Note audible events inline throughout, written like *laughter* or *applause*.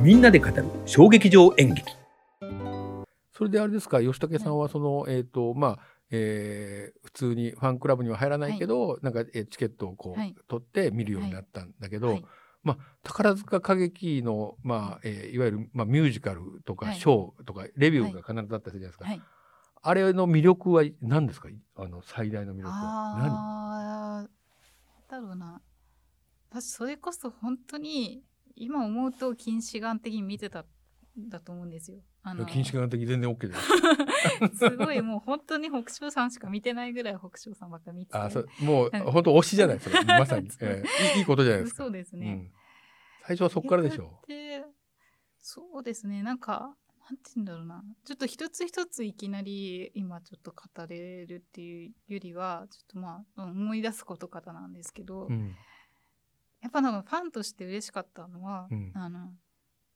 みんなで語る衝撃場演劇。それであれですか吉武さんはその、えっ、とまあえー普通にファンクラブには入らないけど、なんか、えーチケットをこう、はい。取って見るようになったんだけど、はい。まあ、宝塚歌劇の、まあえーいわゆる、まあ、ミュージカルとかはい。ショーとかレビューが必ずあったりするじゃないですか、はい。あれの魅力は何ですか？あの最大の魅力は。ああ、だろうな。私それこそ本当に今思うと近視眼的に見てたんだと思うんですよ。あ何近視眼的全然 OK です *laughs* すごいもう本当に北勝さんしか見てないぐらい北勝さんばっか見てて。あそうもうはい本当推しじゃないですかまさに、えーいいことじゃないですか。そうですね。うん、最初はそこからでしょ。でそうですね。なんかなんて言うんだろうな。ちょっと一つ一ついきなり今ちょっと語れるっていうよりはちょっとまあ思い出すことからなんですけど、う、うんやっぱなんかファンとして嬉しかったのは、うん。あの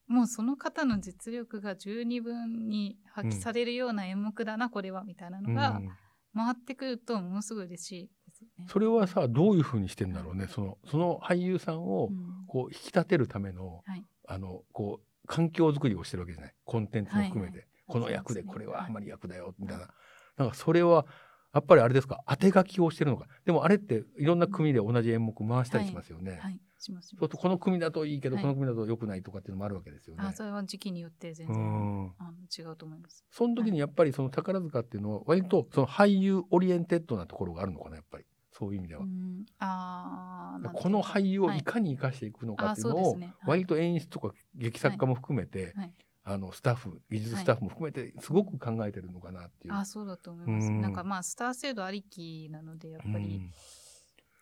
もうその方の実力が十二分に発揮されるような演目だな、これはみたいなのがうん。回ってくるとものすごい嬉しいですよね。それはさどういうふうにしてんだろうねそのその俳優さんをうん。こう引き立てるための、はい。あのこう環境づくりをしてるわけじゃない。コンテンツも含めて、はいはい。この役でこれはあんまり役だよみたいな、なんかそれはやっぱりあれですか？当て書きをしてるのか？でもあれっていろんな組で同じ演目回したりしますよね、はいしますしそうするとこの組だといいけど、はい。この組だと良くないとかっていうのもあるわけですよね。あそれは時期によって全然うん。あの違うと思います。その時にやっぱりその宝塚っていうのは割とその俳優 oriented なところがあるのかなやっぱり。そういう意味では。う。ん、あーなんていうこの俳優をはい。いかに生かしていくのかっていうのを割と演出とか劇作家も含めて、はいあのスタッフ技術スタッフも含めてすごく考えてるのかなっていう。あそうだと思います。うん。なんかまあスター制度ありきなのでやっぱり、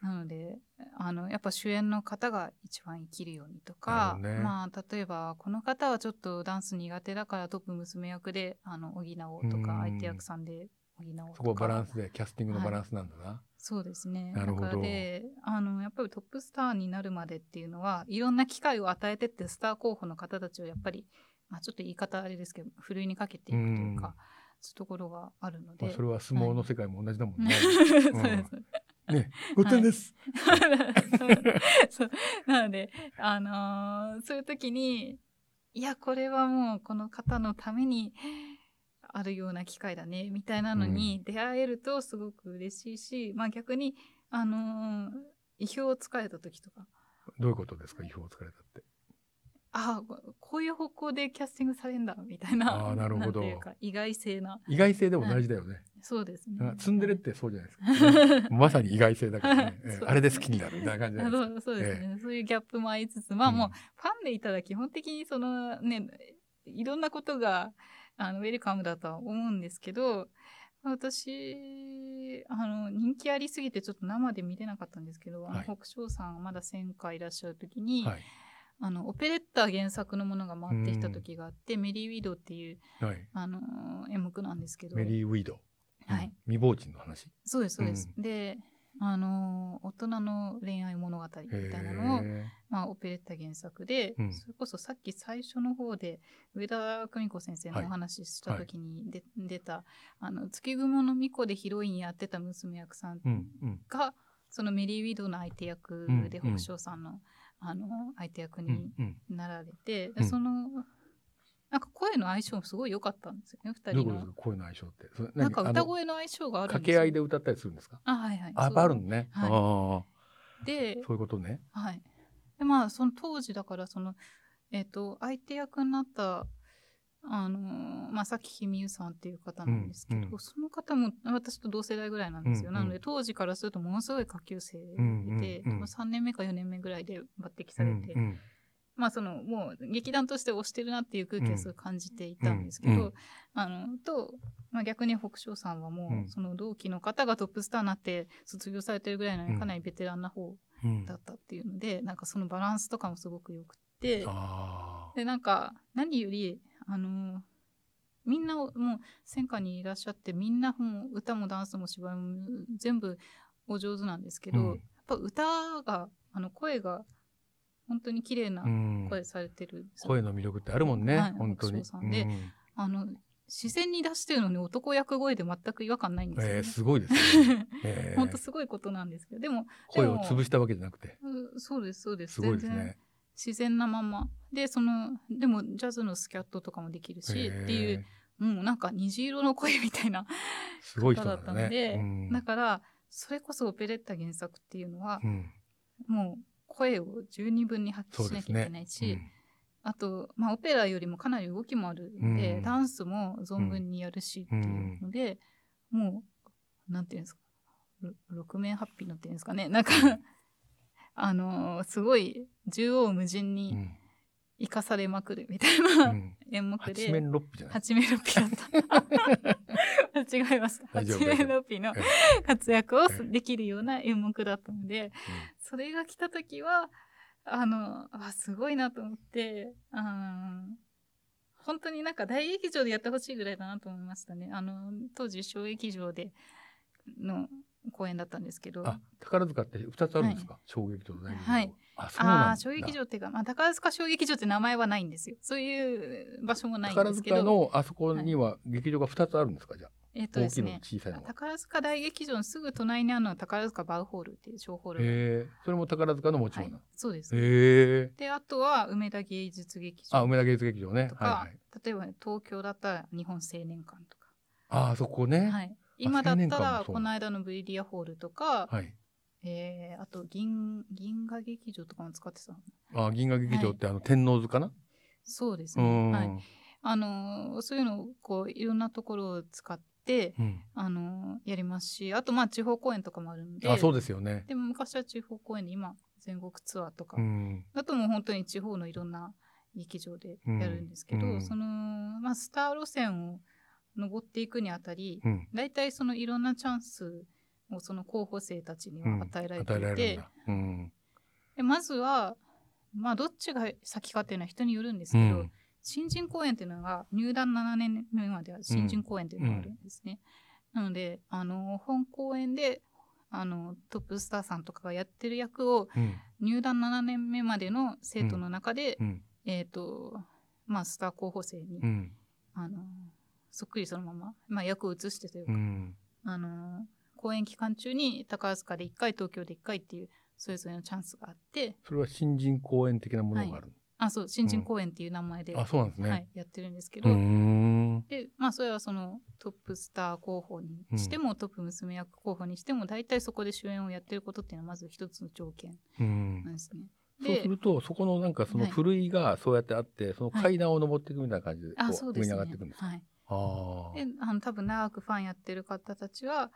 なのであのやっぱ主演の方が一番生きるようにとか、ね。まあ例えばこの方はちょっとダンス苦手だからトップ娘役であの補おうとうん。か相手役さんで補おうとか。そこはバランスでキャスティングのバランスなんだな。そうですね。なるほど。で、あの、やっぱりトップスターになるまでっていうのは、いろんな機会を与えてって、スター候補の方たちをやっぱり、まあちょっと言い方あれですけど、ふるいにかけていくというか、うんそういうところがあるのまで。あ、それは相撲の世界も同じだもんね。*laughs* そうです。ね、ご点です。そうなので、あのーそういう時に、いや、これはもうこの方のためにあるような機会だね、みたいなのに出会えるとすごく嬉しいし、まあ逆に、あのー意表をつかれた時とか、どういうことですか、意表をつかれたって。ああ、ここういう方向でキャスティングされるんだ、みたいな。あー *laughs* なるほどんていうか、意外性な。意外性でも大事だよね。そうですねツンデレってそうじゃないですか。まさに意外性だからね。*laughs* えーあれで好きになるみたいな感じな。そうそうですね、そういうギャップもありつつ、まあうんもう、ファンでいたら基本的にそのね、いろんなことが、あの、ウェルカムだとは思うんですけど、私、あの、人気ありすぎてちょっと生で見れなかったんですけど、あのはい北勝さんがまだ1000回いらっしゃる時に、はい。あの、オペレッタ原作のものが回ってきた時があって、メリー・ウィドウっていう、はい。あの、演目なんですけど、メリー・ウィード。はいうん。未亡人の話？そうです、そうです。うで、あの、大人の恋愛物語みたいなのを、へまあ、オペレッタ原作で、うんそれこそさっき最初の方で上田久美子先生のはいお話しした時にで、出たあの月雲の巫女でヒロインやってた娘役さんーうん。うん。が、そのメリー・ウィドウの相手役で、うんうん北勝さんのあの相手役うにん。うん。なられて、うんそのなんか声の相性もすごい良かったんですよね二人の声の相性って。なんか歌声の相性があるん掛ですよけ合いで歌ったりするんですか？あはいはいあ、あるのね。はい。でそういうことね。はい。で、まあ、その当時だから、その、えっ、と、相手役になった、あのーまあ、さっきひみゆさんっていう方なんですけど、うんうん。その方も私と同世代ぐらいなんですよ。うんうん。なので、当時からするとものすごい下級生で、うんうんうん。3年目か4年目ぐらいで抜擢されて、うんうんまあ、その、もう劇団として推してるなっていう空気はすごい感じていたんですけど、うんうん。あの、と、まあ、逆に北勝さんはもう、うん。その同期の方がトップスターになって卒業されてるぐらいなのにかなりベテランな方うんだったっていうので、なんかそのバランスとかもすごく良くって、あで、なんか何より、あのーみんなもう戦火にいらっしゃって、みんなもう歌もダンスも芝居も全部お上手なんですけど、うんやっぱ歌が、あの声が本当に綺麗な。声されてる声の魅力ってあるもんね、はい本当に。でうんあの、自然に出してるのに男役声で全く違和感ないんですよ、ね。えー、すごいですね。*laughs* えー本当すごいことなんですけど、でも、声を潰したわけじゃなくて、うそうです、そうです。すごいです全然ね。自然なまま。でそのでもジャズのスキャットとかもできるしっていうもうなんか虹色の声みたいなすごい方だった。ので、うん。だからそれこそオペレッタ原作っていうのはう、ん、もう声を十二分に発揮しなきゃいけねないし、あと、まあ、オペラよりもかなり動きもあるんで、うん。ダンスも存分にやるしっていうので、もうなんていうんですかろ六面八臂のっていうんですかね。なんかあのーすごい縦横無尽うん。に生かされまくるみたいな、うん。*laughs* 演目で。八面六臂じゃない？八面六臂だった。*laughs* 間違えました。八面六臂のえ活躍をええできるような演目だったので、それが来た時はあのあすごいなと思ってあー本当になんか大劇場でやってほしいぐらいだなと思いましたね。あの当時小劇場での公演だったんですけどあ、宝塚って二つあるんですか？小劇場と大劇場。はい。あ。あー小劇場っていうか、まあ、宝塚小劇場って名前はないんですよそういう場所もないんで宝すけど塚のあそこには劇場が二つあるんですか？じゃあ、えっと大きいのですね小さいのが。宝塚大劇場のすぐ隣にあるのは宝塚バウホールっていう小ホールがへえ、それも宝塚の持ちはい物なの。そうですへえ。であとは梅田芸術劇場あ、梅田芸術劇場ねと。か、はいはい。例えば、東京だったら日本青年館とか、あ、そこね。はい、今だったらこの間のブリリアホールとか、はい。えーあと銀銀河劇場とかも使ってたあ、銀河劇場ってあの天王洲かな？そうですうね、ん。はいあのーそういうのをこういろんなところを使って、うん。あのーやりますしあとまあ地方公演とかもあるんであ、そうですよね。でも昔は地方公演で今全国ツアーとか、うん。あともう本当に地方のいろんな劇場でやるんですけど、うんうんその、まあ、スター路線を登っていくにあたり、うん。大体そのいろんなチャンスをその候補生たちには与えられていて。うん。でまずは、まあ、どっちが先かっていうのは人によるんですうけど、ん。新人公演っていうのが入団7年目までは新人公演っていうのがあるんですね。なのであの本公演であのトップスターさんとかがやってる役をうん。入団7年目までの生徒の中で、うん。えっ、とまあスター候補生に、うん。あのそっくりそのまま、まあ、役を移してというか、うん。あの公演期間中に宝塚で1回東京で1回っていうそれぞれのチャンスがあってそれは新人公演的なものがある。あそう新人公演っていう名前で、あ、そうなんですね。はい、やってるんですけうど、ん。でまあそれはそのトップスター候補にしても、トップ娘役候補にしても大体そこで主演をやってることっていうのはまず一つの条件うんなんですね。そうすると、そこのなんかそのはいふるいがそうやってあって、その階段を登っていくみたいな感じで、こあう上に上がっていくんですか？はい、あ。であの多分長くファンやってる方たちは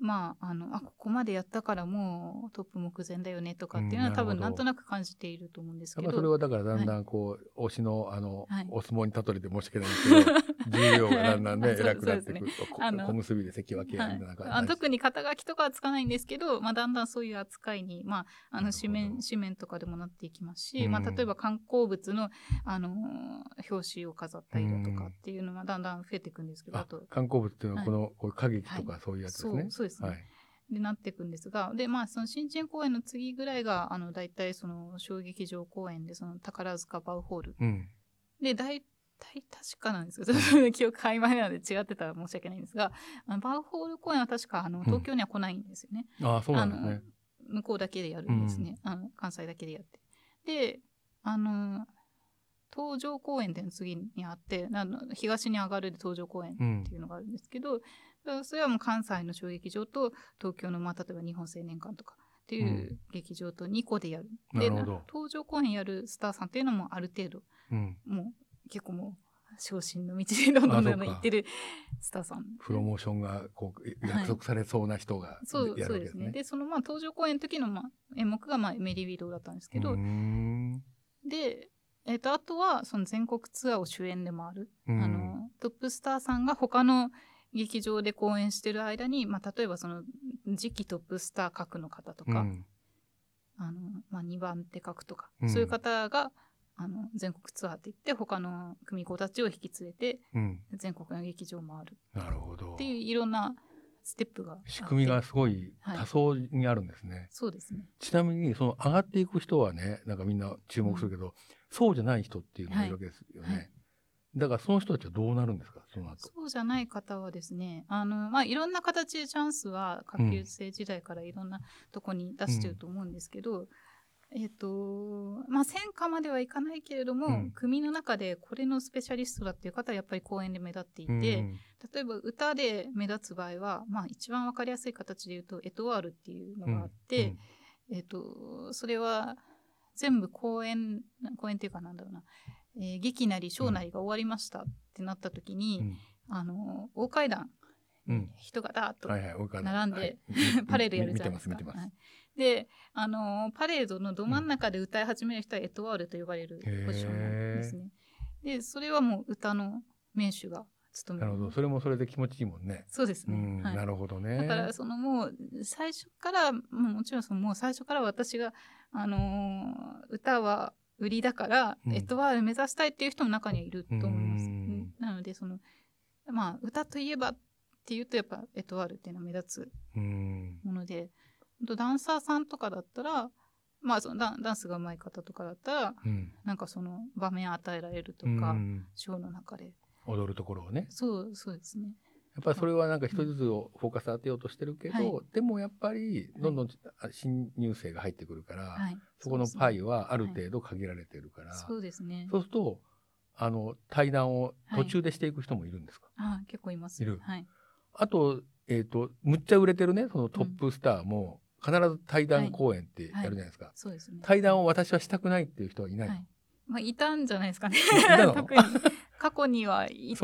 まああのあここまでやったからもうトップ目前だよねとかっていうのは、うん多分なんとなく感じていると思うんですけど。やっぱそれはだからだんだんこう、推しのあの、はい。お相撲に例えて申し訳ないんですけど、*laughs* 重量がだんだんね、偉くなっていくそうで。こあの小結びで関脇みたいな感じ。あ特に肩書きとかはつかないんですけど、まあ、だんだんそういう扱いに、まあ、あの紙面紙面とかでもなっていきますし、うん。まあ、例えば観光物の、あのー表紙を飾ったりだとかっていうのがだんだん増えていくんですけど、ああと観光物っていうのははい。この、こういう歌劇とかそういうやつですね。そうそうですね、はい。でなっていくんですがで、まあ、その新人公演の次ぐらいがあの大体その小劇場公演でその宝塚バウホールうん。で大体確かなんですよちょっと記憶曖昧なので違ってたら申し訳ないんですがあのバウホール公演は確かあの東京には来ないんですよね。ああ、そうなんですね。向こうだけでやるんですね、あの関西だけでやってであの東上公園っていうのが次にあってあの東に上がるで東上公園うんっていうのがあるんですけど、それはもう関西の小劇場と東京の、まあ、例えば日本青年館とかっていう劇場と2個でやる、でなるほど。東上公演やるスターさんっていうのもある程度うん。もう結構もう昇進の道にどんどんどん行ってるスターさん。プロモーションがこう約束されそうな人がそうやそうですね。るわけですね。で、そのまあ登場公演の時のまあ演目がまあメリーウィドウだったんですけど、うーん。で、えっとあとはその全国ツアーを主演で回る、うん。あのトップスターさんが他の劇場で公演してる間に、まあ、例えばその次期トップスター格の方とか、うん。あのまあ、2番手格とか、うん。そういう方があの全国ツアーって言って他の組子たちを引き連れてうん。全国の劇場を回る。なるほど。っていういろんなステップが仕組みがすごいはい。多層にあるんですね。そうですね。ちなみにその上がっていく人はねなんかみんな注目するけど、そうじゃない人っていうのがいるわけですよね。はいだからその人たちはどうなるんですか？その後。そうじゃない方はですね、あの、まあ、いろんな形でチャンスは下級生時代からいろんなとこに出してると思うんですけど、えっ、と、まあ、戦火まではいかないけれども、うん。組の中でこれのスペシャリストだっていう方はやっぱり公演で目立っていて、うん例えば歌で目立つ場合は、まあ、一番わかりやすい形で言うと、エトワールっていうのがあって、えっ、と、それは全部公演、公演っていうかなんだろうな、えー劇なりショーなりが終わりましたってなった時に、うん。あの、大階段、うん。人がダーッとはいはい、わかる並んではい。*laughs* パレードやるじゃないですか。はい。で、あのーパレードのど真ん中で歌い始める人はエトワールと呼ばれるポジションなんですね。で、それはもう歌の名手が務める。なるほど。それもそれで気持ちいいもんね。そうですね。うん、はいなるほどね。だから、そのもう、最初から、もちろんそのもう最初から私が、あのー歌は売りだから、うんエトワール目指したいっていう人も中にはいると思います。うんなので、その、まあ、歌といえばっていうと、やっぱエトワールっていうのは目立つうん。もので、ダンサーさんとかだったら、まあそのダンダンスが上手い方とかだったら、うん。なんかその場面与えられるとうか、んショーの中で。踊るところをね。そう、そうですね。やっぱりそれはなんか一人ずつをフォーカス当てようとしてるけど、はいでもやっぱりどんどん新入生が入ってくるから、はい。そこのパイははある程度限られてるから、そうですね。そうすると、あの、対談を途中でしていく人もいるんですか、あ結構います。いるはい。あと、えっ、と、むっちゃ売れてるね、そのトップスターも、必ず対談公演ってやるじゃないですか。そうですね。対談を私はしたくないっていう人はいないの、はい。まあ、いたんじゃないですかねたの？*laughs* 特に。過去にはいいっ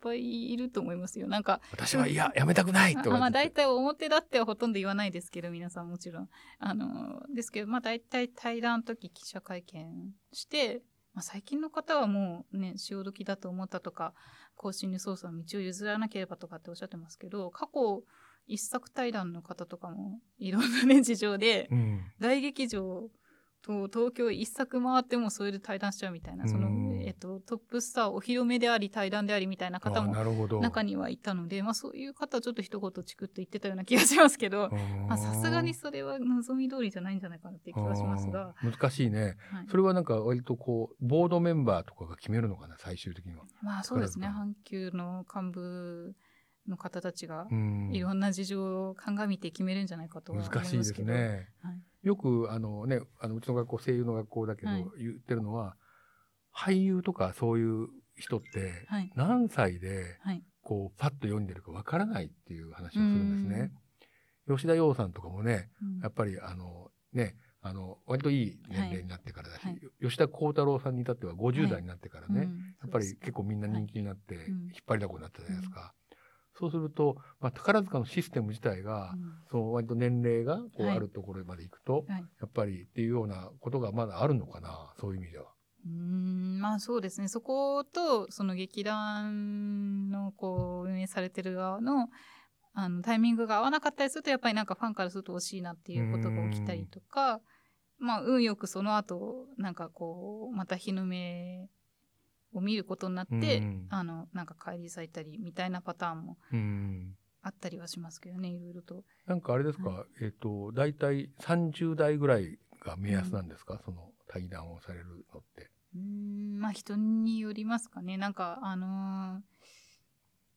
ぱいいると思いますよ。なんか、私はいや、やめたくないとまあ大。体表だってはほとんど言わないですけど皆さんもちろんあのですけどまあ大体対談の時記者会見して、まあ、最近の方はもうね潮時だと思ったとか更新に操作の道を譲らなければとかっておっしゃってますけど過去一作対談の方とかもいろんなね事情でうん。大劇場と東京一作回ってもそれで対談しちゃうみたいなそのうん、えっと、トップスターお披露目であり対談でありみたいな方あも。中にはいたので、まあ、そういう方はちょっと一言チクッと言ってたような気がしますけど *laughs* さすがにそれは望み通りじゃないんじゃないかなっていう気がしますが、難しいね。はいそれはなんか割とこう、ボードメンバーとかが決めるのかな、最終的には。まあそうですね宝阪急の幹部の方たちがうんいろんな事情を鑑みて決めるんじゃないかとは思い難しいです。ね。はいよくあのね、あのうちの学校声優の学校だけど、はい。言ってるのは、俳優とかそういう人ってはい。何歳ではい。こうパッと読んでるかわからないっていう話をするんですね。吉田洋さんとかもね、うん。やっぱりあのね、あの割といい年齢になってからだし、はい。吉田鋼太郎さんに至っては50代になってからね、うん。やっぱり結構みんな人気になってうん。引っ張りだこになったじゃないですか。そうすると、まあ、宝塚のシステム自体が、うん。そう割と年齢がこうはい。あるところまで行くと、はい。やっぱりっていうようなことがまだあるのかな、そういう意味では。うーん。まあそうですね。そことその劇団のこう運営されてる側のあのタイミングが合わなかったりするとやっぱりなんかファンからすると惜しいなっていうことが起きたりとかまあ運よくその後なんかこうまた日の目を見ることになって、うんあのなんか帰り咲いたりみたいなパターンもうん。あったりはしますけどねいろいろと。なんかあれですか、えっ、と、大体30代ぐらいが目安なんですか、その対談をされるのって。うーんまあ人によりますかね。なんかあのー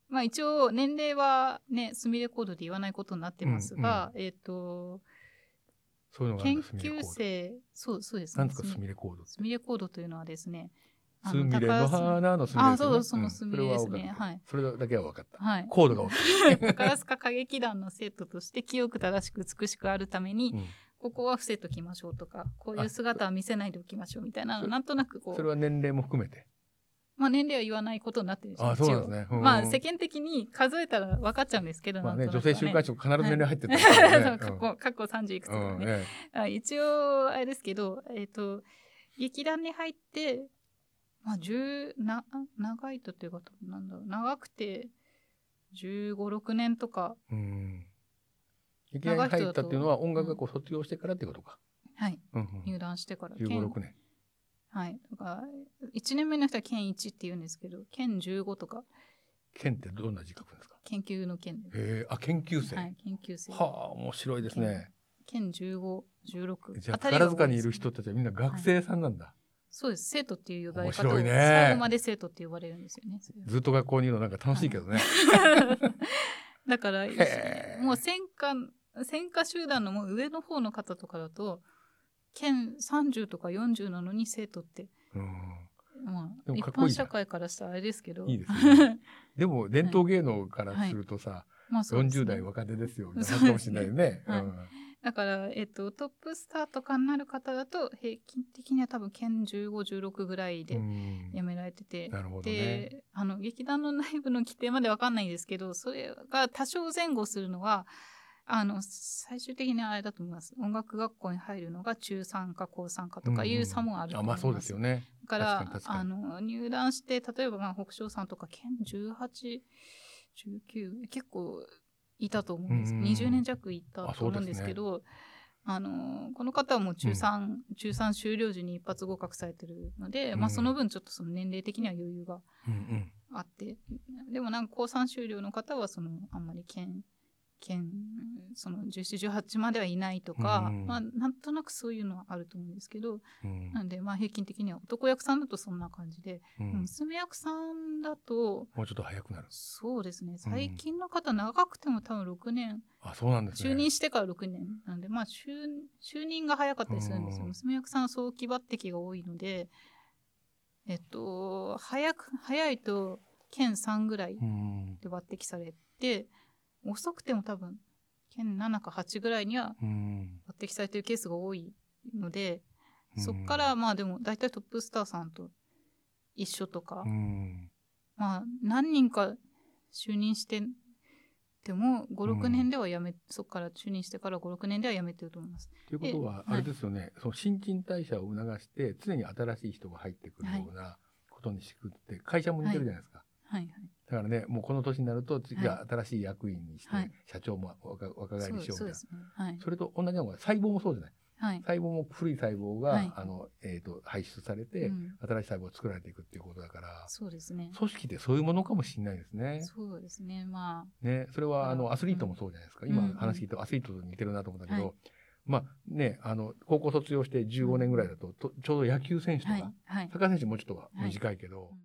まあ一応年齢はね、スミレコードで言わないことになってますが、えっ、と、そういうん研だスミレコード究生、そうそうですね。なんですか、スミスミレコードって？スミレコードというのはですね、あスミレの花のスミレあですよねそうそのスミレですねはいそれだけは分かった。はい。コードが分かった。宝塚歌劇団の生徒として清く正しく美しくあるために、うんここは伏せときましょうとか、こういう姿は見せないでおきましょうみたいなの、なんとなくこう、それは年齢も含めて？まあ年齢は言わないことになってるんであそうですねまあ世間的に数えたら分かっちゃうんですけど、まあね、女性週刊誌も必ず年齢入ってたからね。*laughs* 過去、過去30いくつとかね。一応、あれですけど、えっ、と、劇団に入って、まあ、10な、長いとというか、なんだろう、長くて、15、6年とか、えうん。劇団に入ったっていうのは音楽学校卒業してからってことか。はい、うんうん入団してから。15、県6年。はい。とか、1年目の人は県1って言うんですけど、県15とか、県ってどんな字書くんですか？研究の県で。へえ、あ、研究生。はい、研究生。はあ、面白いですね。県15、16。じゃあ、宝塚にいる人たちはみんな学生さんなんだ。そうです。生徒っていう呼ばれ方を面白いね。最後まで生徒って呼ばれるんですよね。ずっと学校にいるのなんか楽しいけどね。*laughs* だからもう戦火戦火集団のもう上の方の方とかだと県30とか40なのに生徒って、うん。まあ、でも一般社会からしたらあれですけど。いいですよね。でも *laughs* 伝統芸能からするとさ、まあそうですね。40代若手ですよ。みたかもしれないよね。はい。うんだから、えっと、トップスターとかになる方だと、平均的には多分、県15、16ぐらいでうん辞められてて、ね。で、あの、劇団の内部の規定までわかんないんですけど、それが多少前後するのは、あの、最終的にあれだと思います。音楽学校に入るのが中3か高3かとかいう差もあるとあ思います。まあそうですよね。だから確かあの入団して例えばまあ北昇さんとか県1819結構いたと思うんです、うん20年弱いたあと思うんですけどあのこの方はもう中3、中3終了時に一発合格されてるので、まあ、うんその分ちょっとその年齢的には余裕がうんうん。あって。でもなんか高3終了の方はそのあんまり県県その1718まではいないとか、うんまあ、なんとなくそういうのはあると思うんですけど、うん。なんでまあ平均的には男役さんだとそんな感じで、うん。娘役さんだともうちょっと早くなる。そうですね最近の方長くても多分6年、あそうなんですね。就任してから6年なんでまあ就就任が早かったりするんですよ、うん娘役さんは早期抜擢が多いのでえっと早く早いと県3ぐらいうん。で抜擢されて遅くても多分県7か8ぐらいにはうん。抜擢されてるケースが多いので、うん。そっからまあでも大体トップスターさんと一緒とか、うん。まあ何人か就任してでも56うん年ではやめ、そっから就任してから56年ではやめてると思います。ということはえあれですよね、その新陳代謝を促して常に新しい人が入ってくるようなことにしくって会社も似てるじゃないですか。はいはい。だからねもうこの年になると次は新しい役員にして、はい社長も若若返りしようみたいなそね。はい。それと同じのが細胞もそうじゃないはい。細胞も古い細胞が、はいあのえー、と排出されて、うん新しい細胞が作られていくっていうことだからそうですね。組織ってそういうものかもしれないですね。そうですね。まねそれはあのうんアスリートもそうじゃないですか、うんうん今話聞いてアスリートと似てるなと思ったけど、はいまあねあの高校卒業して15年ぐらいだと,と、ちょうど野球選手とあ、か、はい。はいサッ。カー選手もうちょっと短いけど、うん